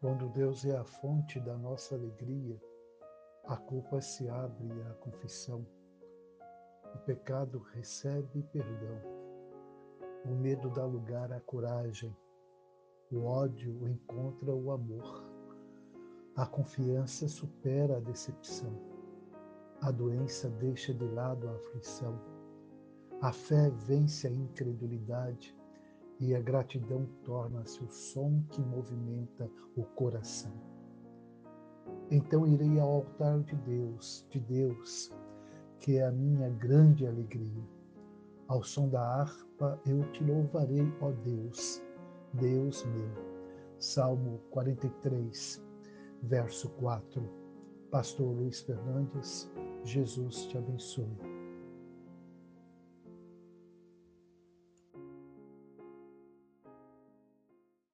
Quando Deus é a fonte da nossa alegria, a culpa se abre à confissão. O pecado recebe perdão. O medo dá lugar à coragem. O ódio encontra o amor. A confiança supera a decepção. A doença deixa de lado a aflição. A fé vence a incredulidade e a gratidão torna-se o som que movimenta o coração. Então irei ao altar de Deus, de Deus, que é a minha grande alegria. Ao som da harpa eu te louvarei, ó Deus, Deus meu. Salmo 43, verso 4. Pastor Luiz Fernandes, Jesus te abençoe.